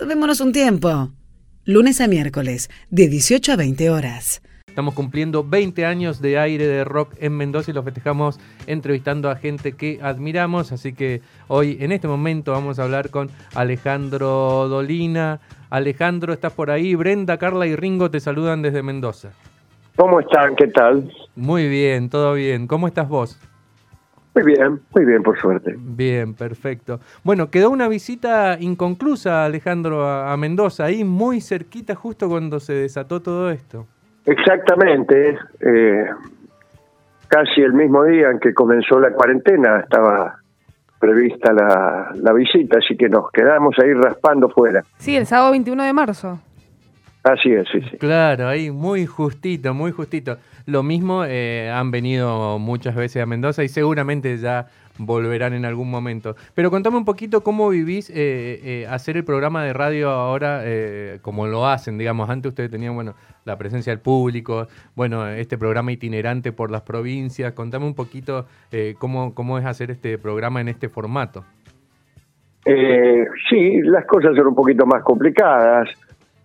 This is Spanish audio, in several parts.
Tomémonos un tiempo. Lunes a miércoles, de 18 a 20 horas. Estamos cumpliendo 20 años de aire de rock en Mendoza y lo festejamos entrevistando a gente que admiramos. Así que hoy, en este momento, vamos a hablar con Alejandro Dolina. Alejandro, ¿estás por ahí? Brenda, Carla y Ringo te saludan desde Mendoza. ¿Cómo están? ¿Qué tal? Muy bien, todo bien. ¿Cómo estás vos? Muy bien, muy bien, por suerte. Bien, perfecto. Bueno, quedó una visita inconclusa, Alejandro, a, Mendoza, ahí muy cerquita, justo cuando se desató todo esto. Exactamente. Eh, casi el mismo día en que comenzó la cuarentena estaba prevista la, la visita, así que nos quedamos ahí raspando fuera. Sí, el sábado 21 de marzo. Así es, sí, sí. Claro, ahí muy justito, muy justito. Lo mismo eh, han venido muchas veces a Mendoza y seguramente ya volverán en algún momento. Pero contame un poquito cómo vivís eh, eh, hacer el programa de radio ahora, como lo hacen, digamos. Antes ustedes tenían, bueno, la presencia del público, bueno, este programa itinerante por las provincias. Contame un poquito cómo, cómo es hacer este programa en este formato. sí, las cosas son un poquito más complicadas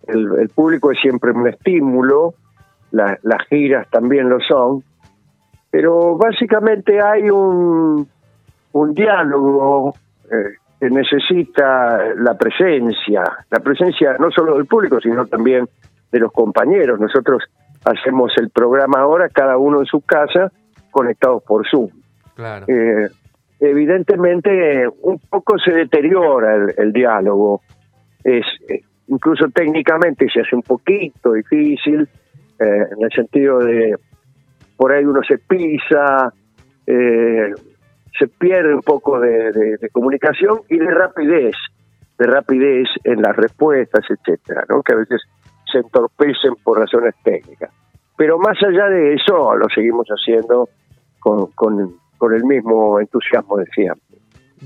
el, público es siempre un estímulo, las giras también lo son, pero básicamente hay un, un diálogo eh, que necesita la presencia, la presencia no solo del público, sino también de los compañeros. Nosotros hacemos el programa ahora, cada uno en su casa, conectados por Zoom. Claro. Eh, evidentemente, un poco se deteriora el, el diálogo. Es, incluso técnicamente se hace un poquito difícil, eh, en el sentido de por ahí uno se pisa, eh, se pierde un poco de, comunicación y de rapidez, de rapidez en las respuestas, etcétera, ¿no? que a veces se entorpecen por razones técnicas. Pero más allá de eso, lo seguimos haciendo con, con, con el mismo entusiasmo de siempre.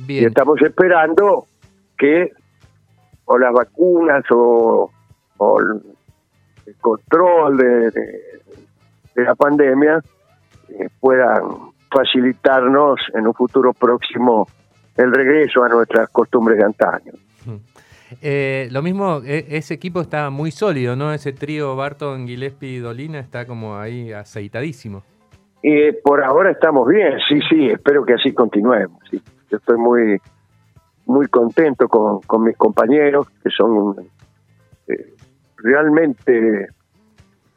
Y estamos esperando que o las vacunas o, el control de, la pandemia eh, puedan facilitarnos en un futuro próximo el regreso a nuestras costumbres de antaño. Eh, lo mismo, e, ese equipo está muy sólido, ¿no? Ese trío Barton, Gillespie y Dolina está como ahí aceitadísimo. Y por ahora estamos bien, sí, sí, espero que así continuemos. Sí. Yo estoy muy muy contento con, con mis compañeros, que son eh, realmente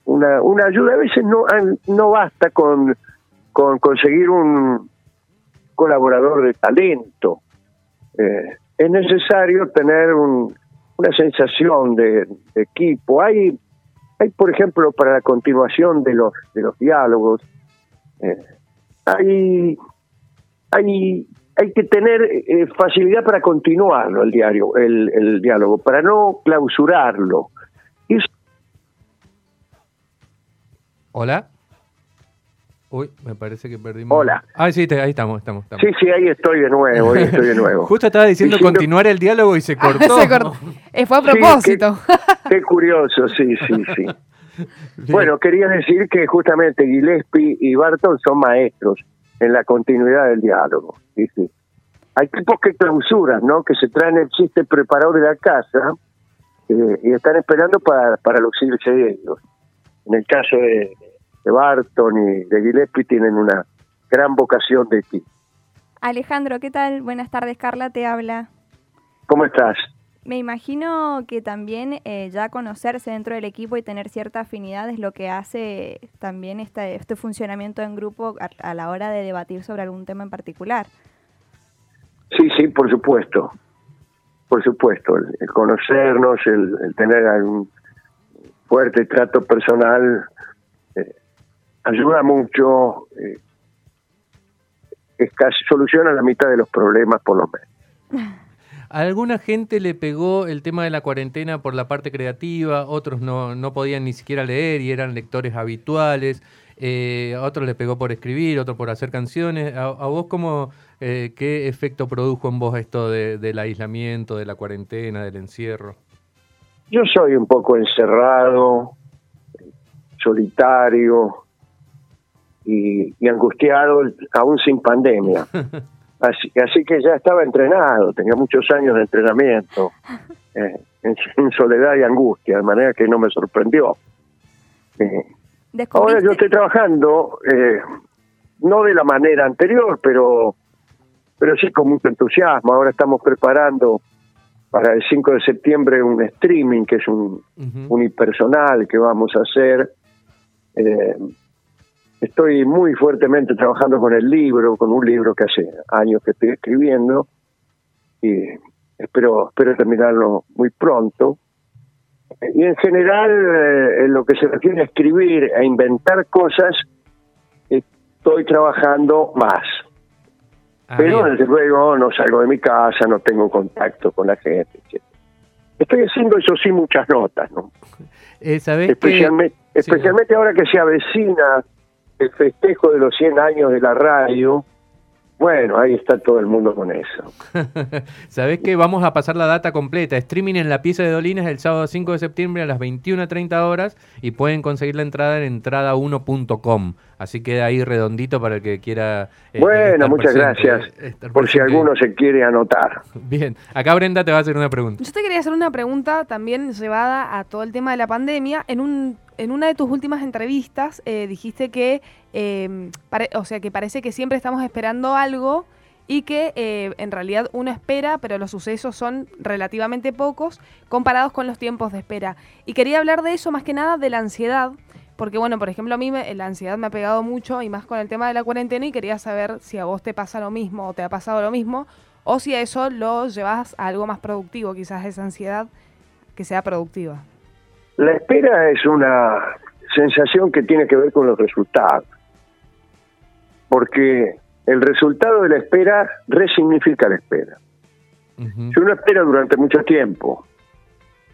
una, una ayuda. A veces no, no basta con, con conseguir un colaborador de talento. Eh, es necesario tener un, una sensación de, equipo. Hay, hay, por ejemplo, para la continuación de los, de los diálogos, eh, hay, hay hay que tener eh, facilidad para continuarlo el diario, el, diálogo, para no clausurarlo. Hola. Uy, me parece que perdimos. Hola. Ah, sí, ahí estamos, estamos, Sí, sí, ahí estoy de nuevo, ahí estoy de nuevo. Justo estaba diciendo, continuar el diálogo y se cortó. se cortó. Eh, fue a propósito. qué, curioso, sí, sí, sí. Bueno, quería decir que justamente Gillespie y Barton son maestros en la continuidad del diálogo. ¿sí? Sí. Hay tipos que clausuran, ¿no? Que se traen el chiste preparado de la casa eh, y están esperando para, para lucirse ellos. En el caso de, Barton y de Gillespie tienen una gran vocación de ti. Alejandro, ¿qué tal? Buenas tardes, Carla te habla. ¿Cómo estás? Me imagino que también eh, ya conocerse dentro del equipo y tener cierta afinidad es lo que hace también este, este funcionamiento en grupo a, la hora de debatir sobre algún tema en particular. Sí, sí, por supuesto. Por supuesto, el, conocernos, el, tener un fuerte trato personal eh, ayuda mucho, eh, es casi soluciona la mitad de los problemas por lo menos. alguna gente le pegó el tema de la cuarentena por la parte creativa, otros no, no podían ni siquiera leer y eran lectores habituales, eh, a otros le pegó por escribir, otros por hacer canciones. ¿A, vos cómo, eh, qué efecto produjo en vos esto del aislamiento, de la cuarentena, del encierro? Yo soy un poco encerrado, solitario y, y angustiado aún sin pandemia. Así, así que ya estaba entrenado, tenía muchos años de entrenamiento. Eh, en en soledad y angustia, de manera que no me sorprendió. Eh, ahora yo estoy trabajando, eh, no de la manera anterior, pero, pero sí con mucho entusiasmo. Ahora estamos preparando para el 5 de septiembre un streaming que es un unipersonal que vamos a hacer. Eh, estoy muy fuertemente trabajando con el libro, con un libro que hace años que estoy escribiendo y espero, espero terminarlo muy pronto. Y en general, eh, en lo que se refiere a escribir, a inventar cosas, estoy trabajando más. Ah, Pero desde luego no salgo de mi casa, no tengo contacto con la gente. Estoy haciendo eso sí muchas notas, ¿no? Eh, especialmente, especialmente ahora que se avecina el festejo de los 100 años de la radio, bueno, ahí está todo el mundo con eso. Sabés que vamos a pasar la data completa. Streaming en la pieza de Dolinas el sábado 5 de septiembre a las 21.30 horas y pueden conseguir la entrada en entrada1.com. Así queda ahí redondito para el que quiera. Eh, bueno, muchas gracias. Por si alguno se quiere anotar. Bien, acá Brenda te va a hacer una pregunta. Yo te quería hacer una pregunta también llevada a todo el tema de la pandemia. En un en una de tus últimas entrevistas eh, dijiste que, em, o sea, que parece que siempre estamos esperando algo y que eh, en realidad uno espera, pero los sucesos son relativamente pocos comparados con los tiempos de espera. Y quería hablar de eso más que nada de la ansiedad, porque bueno, por ejemplo, a mí la ansiedad me ha pegado mucho y más con el tema de la cuarentena y quería saber si a vos te pasa lo mismo o te ha pasado lo mismo, o si a eso lo llevas a algo más productivo, quizás esa ansiedad que sea productiva. La espera es una sensación que tiene que ver con los resultados, porque el resultado de la espera resignifica la espera. Si uno espera durante mucho tiempo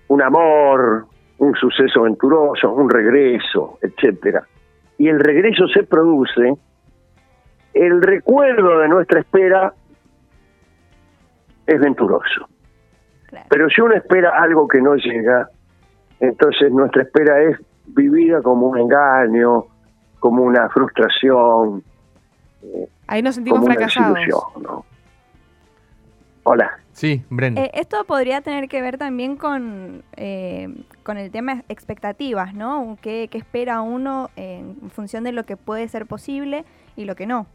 un amor, un suceso aventuroso, un regreso, etcétera, y el regreso se produce, el recuerdo de nuestra espera es venturoso. Pero si uno espera algo que no llega, entonces nuestra espera es vivida como un engaño, como una frustración. Ahí nos sentimos fracasados. Hola. Sí, Brenda. Eh, esto podría tener que ver también con, eh, con el tema expectativas, ¿no? ¿Qué, ¿Qué, espera uno en función de lo que puede ser posible y lo que no?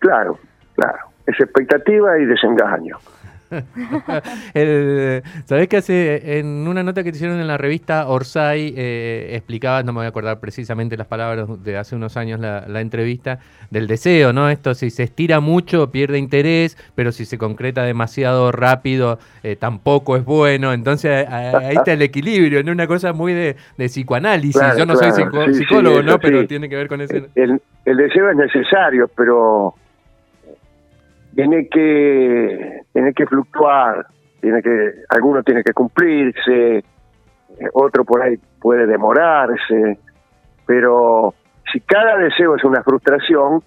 Claro, claro. Es expectativa y desengaño. el, ¿Sabés que hace en una nota que te hicieron en la revista Orsay eh, explicaba, no me voy a acordar precisamente las palabras de hace unos años la, entrevista, del deseo, ¿no? Esto si se estira mucho pierde interés, pero si se concreta demasiado rápido eh, tampoco es bueno. Entonces ahí está el equilibrio, ¿no? Una cosa muy de, psicoanálisis. Yo no soy psicólogo, ¿no? Pero tiene que ver con ese... el deseo es necesario, pero tiene que tiene que fluctuar, tiene que alguno tiene que cumplirse, eh, otro por ahí puede demorarse, pero si cada deseo es una frustración,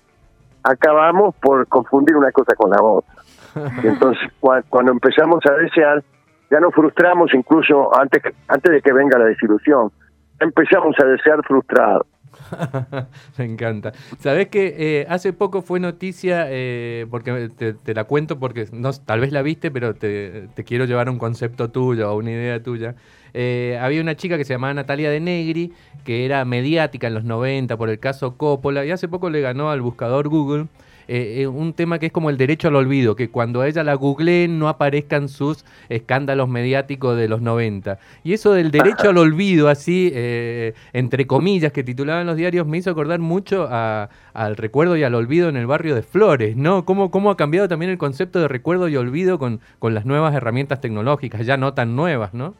acabamos por confundir una cosa con la otra. entonces cuando empezamos a desear, ya nos frustramos incluso antes antes de que venga la desilusión. Empezamos a desear frustrados. Me encanta. Sabes que eh, hace poco fue noticia, eh, porque te, la cuento porque tal vez la viste, pero te, quiero llevar a un concepto tuyo, a una idea tuya. Eh, había una chica que se llamaba Natalia de Negri, que era mediática en los 90 por el caso Coppola, y hace poco le ganó al buscador Google eh, eh, un tema que es como el derecho al olvido, que cuando ella la googlee no aparezcan sus escándalos mediáticos de los 90. Y eso del derecho al olvido, así, eh, entre comillas, que titulaban los diarios, me hizo acordar mucho al recuerdo y al olvido en el barrio de Flores, ¿no? ¿Cómo, cómo ha cambiado también el concepto de recuerdo y olvido con, con las nuevas herramientas tecnológicas, ya no tan nuevas, ¿no?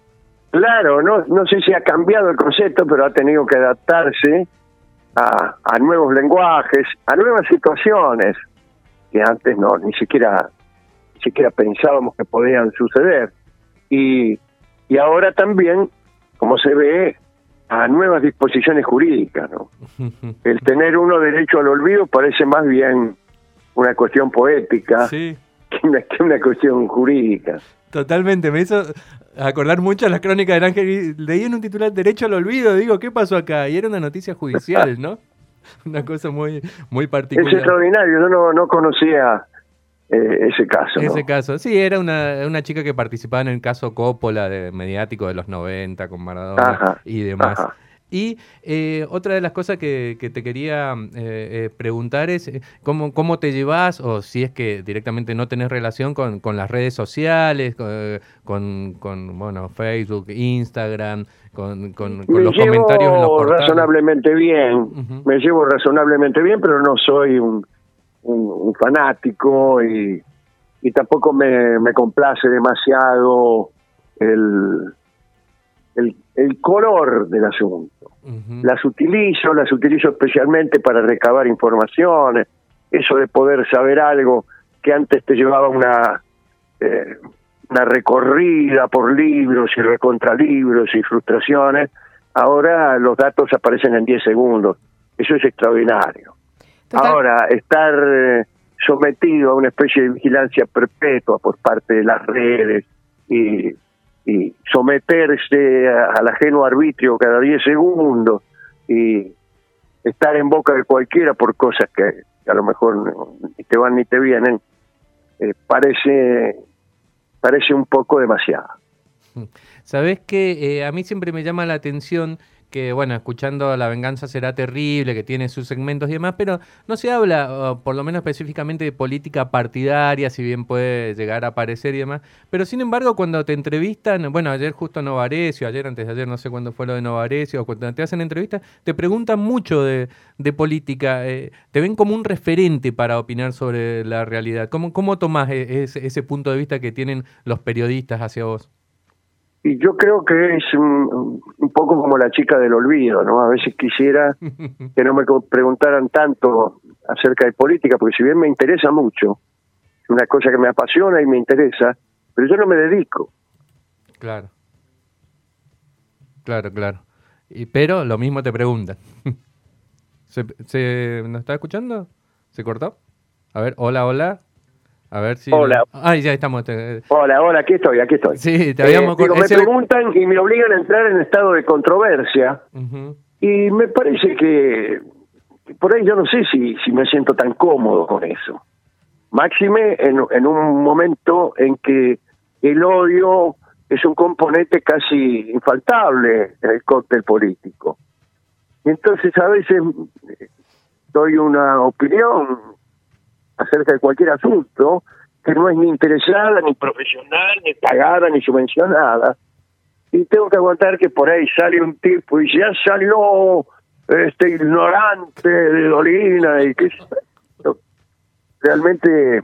Claro, no, no sé si ha cambiado el concepto, pero ha tenido que adaptarse a, nuevos lenguajes, a nuevas situaciones que antes no ni siquiera ni siquiera pensábamos que podían suceder. Y, y ahora también como se ve a nuevas disposiciones jurídicas no el tener uno derecho al olvido parece más bien una cuestión poética que, una, que una cuestión jurídica Totalmente, me hizo acordar mucho a las crónicas del Ángel. Leí en un titular Derecho al Olvido, digo, ¿qué pasó acá? Y era una noticia judicial, ¿no? una cosa muy, muy particular. Es extraordinario, yo no, no conocía eh, ese caso. ¿no? Ese caso, sí, era una, una chica que participaba en el caso Coppola de mediático de los 90 con Maradona Ajá, y demás. ajá. Y eh, otra de las cosas que, que te quería eh, eh, preguntar es eh, ¿cómo, cómo te llevas, o si es que directamente no tenés relación con, con las redes sociales, con, con, con, bueno, Facebook, Instagram, con, con, los llevo comentarios en los portales. razonablemente bien, me llevo razonablemente bien, pero no soy un, un- un fanático y, y tampoco me, me complace demasiado el, el, el color del asunto. Las utilizo, las utilizo especialmente para recabar informaciones, eso de poder saber algo que antes te llevaba una, eh, una recorrida por libros y recontralibros y frustraciones, ahora los datos aparecen en 10 segundos. Eso es extraordinario. Total- Ahora, estar eh, sometido a una especie de vigilancia perpetua por parte de las redes y, y someterse al ajeno arbitrio cada 10 segundos y estar en boca de cualquiera por cosas que a lo mejor ni te van ni te vienen, eh, parece, parece un poco demasiado. Sabes que eh, a mí siempre me llama la atención que, bueno, escuchando La venganza será terrible, que tiene sus segmentos y demás, pero no se habla, por lo menos específicamente, de política partidaria, si bien puede llegar a aparecer y demás. Pero sin embargo, cuando te entrevistan, bueno, ayer justo Novarecio, ayer antes de ayer, no sé cuándo fue lo de Novarecio, cuando te hacen entrevistas, te preguntan mucho de, política, eh, te ven como un referente para opinar sobre la realidad. ¿Cómo, cómo tomás e- ese, ese punto de vista que tienen los periodistas hacia vos? Y yo creo que es un, un poco como la chica del olvido, ¿no? A veces quisiera que no me preguntaran tanto acerca de política, porque si bien me interesa mucho, es una cosa que me apasiona y me interesa, pero yo no me dedico. Claro. Claro, claro. Y, pero lo mismo te preguntan. ¿Se, se, ¿Nos está escuchando? ¿Se cortó? A ver, hola, hola. A ver si... Hola. Ay, ya estamos. Hola, hola, aquí estoy, aquí estoy. Sí, te Eh, habíamos... digo, cor- me preguntan y me obligan a entrar en estado de controversia y me parece que por ahí yo no sé si, si me siento tan cómodo con eso. Máxime en, en un momento en que el odio es un componente casi infaltable en el cóctel político. Y entonces a veces eh, doy una opinión acerca de cualquier asunto que no es ni interesada, ni profesional, ni pagada, ni subvencionada. Y tengo que aguantar que por ahí sale un tipo y ya salió este ignorante de Dolina y que realmente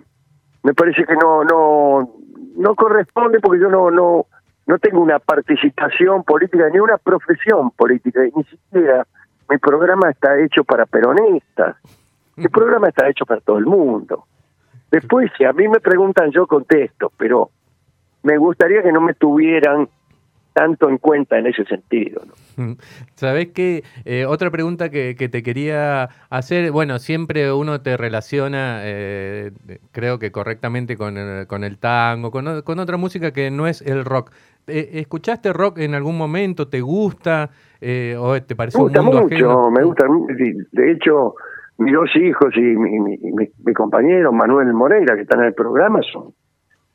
me parece que no no no corresponde porque yo no no no tengo una participación política ni una profesión política ni siquiera mi programa está hecho para peronistas el programa está hecho para todo el mundo después si a mí me preguntan yo contesto pero me gustaría que no me tuvieran tanto en cuenta en ese sentido ¿no? Sabés que eh, otra pregunta que, que te quería hacer, bueno, siempre uno te relaciona, eh, creo que correctamente con el, con el tango, con, con otra música que no es el rock. Eh, ¿Escuchaste rock en algún momento? ¿Te gusta? Eh, ¿O te parece Me un mundo mucho, ajeno? me gusta. De hecho, mis dos hijos y mi, mi, mi- mi compañero Manuel Moreira, que están en el programa, son,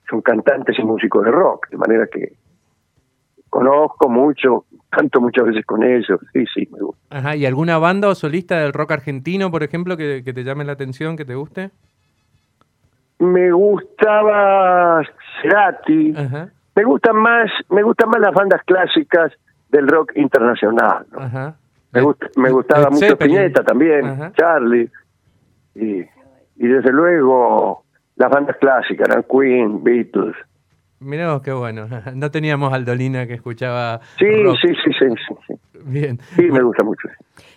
son cantantes y músicos de rock, de manera que conozco mucho, canto muchas veces con ellos. Sí, sí, me gusta. Ajá, ¿y alguna banda o solista del rock argentino, por ejemplo, que, que te llame la atención, que te guste? Me gustaba Cerati. Ajá, Me gustan más, me gustan más las bandas clásicas del rock internacional. ¿no? ajá. Me, gusta, me gustaba mucho Zeppelin. También, Ajá. Charlie. Y, y desde luego las bandas clásicas, ¿no? Queen, Beatles. Mirá vos, qué bueno. No teníamos Aldolina que escuchaba Sí, rock. sí, sí, sí, sí. Bien. Sí, me gusta mucho.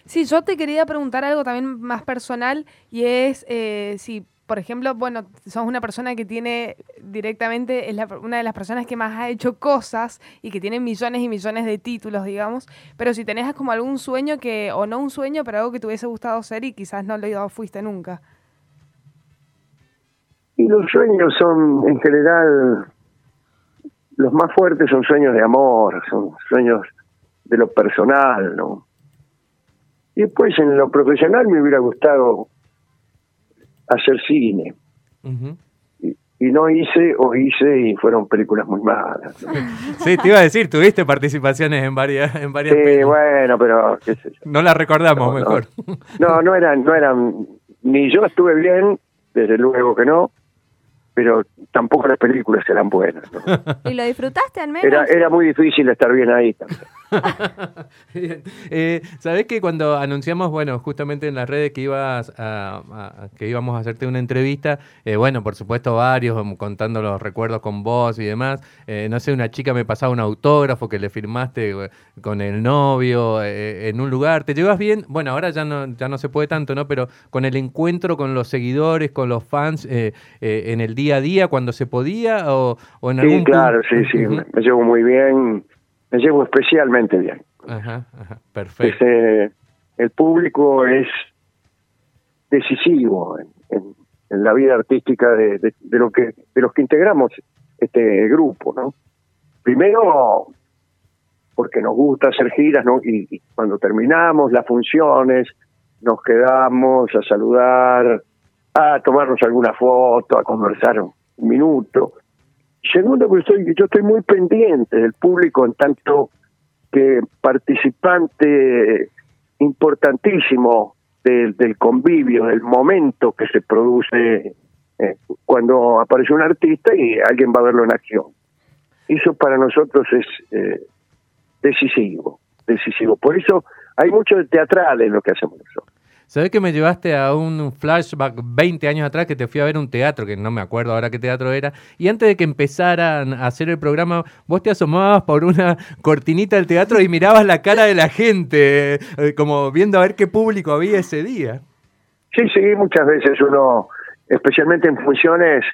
Sí, yo te quería preguntar algo también más personal y es eh, si, por ejemplo, bueno, sos una persona que tiene directamente, es la- una de las personas que más ha hecho cosas y que tiene millones y millones de títulos, digamos, pero si tenés como algún sueño que, o no un sueño, pero algo que te hubiese gustado ser y quizás no lo fuiste nunca. Y los sueños son, en general, los más fuertes son sueños de amor, son sueños de lo personal, ¿no? Y después en lo profesional me hubiera gustado hacer cine. y, y no hice o hice y fueron películas muy malas. ¿no? Sí, te iba a decir, tuviste participaciones en varias, en varias Sí, bueno, pero qué sé yo. No las recordamos No, no. mejor. No, no eran, no eran, ni yo estuve bien, desde luego que no, pero tampoco las películas eran buenas. ¿no? ¿Y lo disfrutaste al menos? Era, era muy difícil estar bien ahí. también. Bien. Eh, Sabés que cuando anunciamos, bueno, justamente en las redes que ibas a, a- que íbamos a hacerte una entrevista, eh, bueno, por supuesto varios um, contando los recuerdos con vos y demás. Eh, no sé, una chica me pasaba un autógrafo que le firmaste con el novio eh, en un lugar. ¿Te llevas bien? Bueno, ahora ya no, ya no se puede tanto, ¿no? Pero con el encuentro con los seguidores, con los fans, eh, eh, en el día a día, cuando se podía o, o en algún Sí, claro, punto- sí, sí, me, me llevo muy bien, me llevo especialmente bien. Ajá, ajá, perfecto. Ese- el público es decisivo en, en- en la vida artística de, de- de lo que de los que integramos este grupo, ¿no? Primero porque nos gusta hacer giras, ¿no? Y, y cuando terminamos las funciones nos quedamos a saludar, a tomarnos alguna foto, a conversar un minuto. Segundo, porque estoy, yo estoy muy pendiente del público en tanto que participante importantísimo del, del convivio, del momento que se produce eh, cuando aparece un artista y alguien va a verlo en acción. Eso para nosotros es eh, decisivo, decisivo. Por eso hay mucho de teatral en lo que hacemos nosotros. ¿Sabés que me llevaste a un flashback 20 años atrás que te fui a ver un teatro, que no me acuerdo ahora qué teatro era, y antes de que empezaran a hacer el programa, vos te asomabas por una cortinita del teatro y mirabas la cara de la gente, eh, como viendo a ver qué público había ese día. Sí, sí, muchas veces uno, especialmente en funciones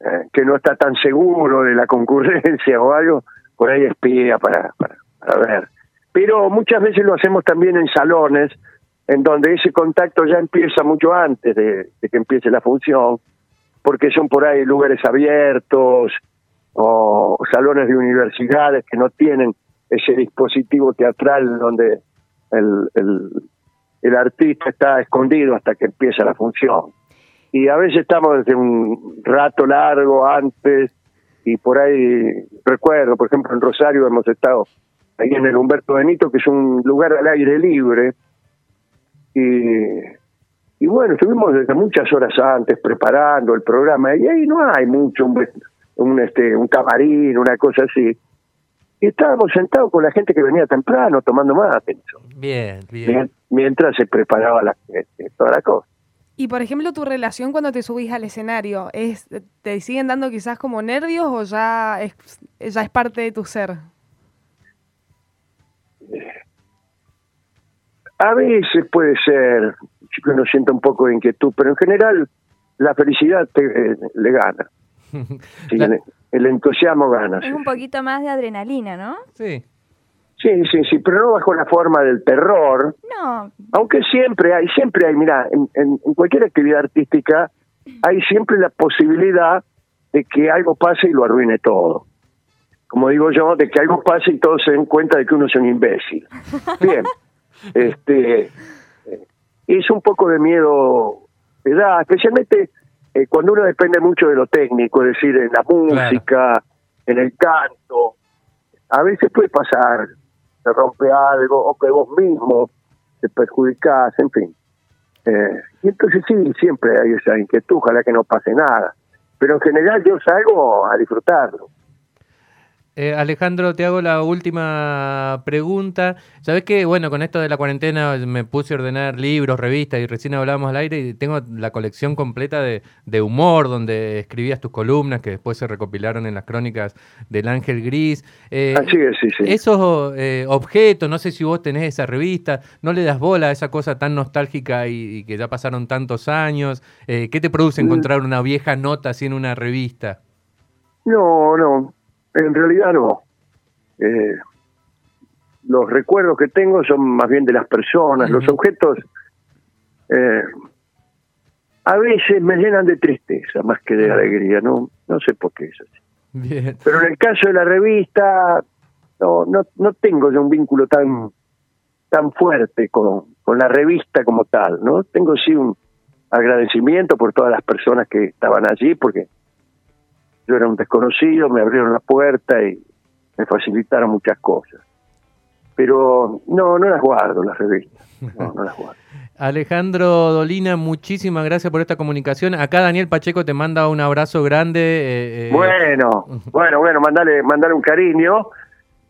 eh, que no está tan seguro de la concurrencia o algo, por ahí espía para, para, para ver. Pero muchas veces lo hacemos también en salones, en donde ese contacto ya empieza mucho antes de, que empiece la función, porque son por ahí lugares abiertos o salones de universidades que no tienen ese dispositivo teatral donde el, el artista está escondido hasta que empieza la función. Y a veces estamos desde un rato largo antes y por ahí recuerdo, por ejemplo, en Rosario hemos estado ahí en el Humberto Benito, que es un lugar al aire libre. Y, y bueno, estuvimos desde muchas horas antes preparando el programa y ahí no hay mucho, un, un, este, un camarín, una cosa así. Y estábamos sentados con la gente que venía temprano tomando mate Bien, bien. mien- mientras se preparaba la, este, toda la cosa. Y por ejemplo, tu relación cuando te subís al escenario, es ¿te siguen dando quizás como nervios o ya es, ya es parte de tu ser? A veces puede ser que uno sienta un poco de inquietud, pero en general la felicidad te, eh, le gana. Sí, La- el, el entusiasmo gana. Es Sí. un poquito más de adrenalina, ¿no? Sí. sí, sí, sí, pero no bajo la forma del terror, No, aunque siempre hay, siempre hay, mira, en, en- en cualquier actividad artística hay siempre la posibilidad de que algo pase y lo arruine todo. Como digo yo, de que algo pase y todos se den cuenta de que uno es un imbécil. Bien, este, eh, es un poco de miedo da, especialmente eh, cuando uno depende mucho de lo técnico, es decir, en la música, en el canto. A veces puede pasar, se rompe algo o que vos mismo te perjudicás, en fin. Eh, y entonces sí, siempre hay esa inquietud, ojalá que no pase nada. Pero en general yo salgo a disfrutarlo. Eh, Alejandro, te hago la última pregunta. Sabes que, bueno, con esto de la cuarentena me puse a ordenar libros, revistas y recién hablábamos al aire y tengo la colección completa de, de humor donde escribías tus columnas que después se recopilaron en las crónicas del Ángel Gris. Eh, Así es, sí, sí. Esos eh, objetos, no sé si vos tenés esa revista, no le das bola a esa cosa tan nostálgica y, y que ya pasaron tantos años. Eh, ¿Qué te produce Mm. encontrar una vieja nota así en una revista? No, no, en realidad no. Eh, los recuerdos que tengo son más bien de las personas, los objetos eh, a veces me llenan de tristeza más que de alegría, no, no sé por qué es así. Bien. Pero en el caso de la revista, no, no, no tengo yo un vínculo tan tan fuerte con, con la revista como tal, ¿no? Tengo sí un agradecimiento por todas las personas que estaban allí, porque yo era un desconocido, me abrieron la puerta y me facilitaron muchas cosas. Pero no, no las guardo las revistas, no, no las guardo. Alejandro Dolina, muchísimas gracias por esta comunicación. Acá Daniel Pacheco te manda un abrazo grande. eh, eh, Bueno, bueno, bueno, mandale, mandale un cariño.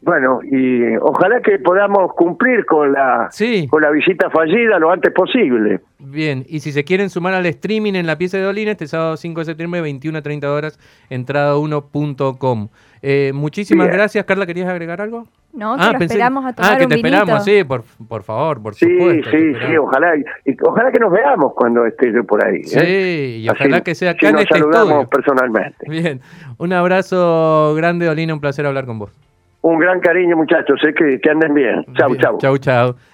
Bueno, y ojalá que podamos cumplir con la Sí. con la visita fallida lo antes posible. Bien, y si se quieren sumar al streaming en la pieza de Dolina, este sábado 5 de septiembre, 21 a 30 horas, entrada1.com. Eh, muchísimas Bien. gracias, Carla. ¿Querías agregar algo? No, que lo pensé- esperamos a tomar Ah, que un te esperamos, sí, por, por favor, por Sí, supuesto. sí, sí, ojalá, y, ojalá que nos veamos cuando esté yo por ahí. Sí, ¿eh? y ojalá Así- que sea acá en nos este saludamos estudio. personalmente. Bien, un abrazo grande, Dolina, un placer hablar con vos. Un gran cariño, muchachos, sé que, que anden bien. Chau, Bien, chau. Chau, chau.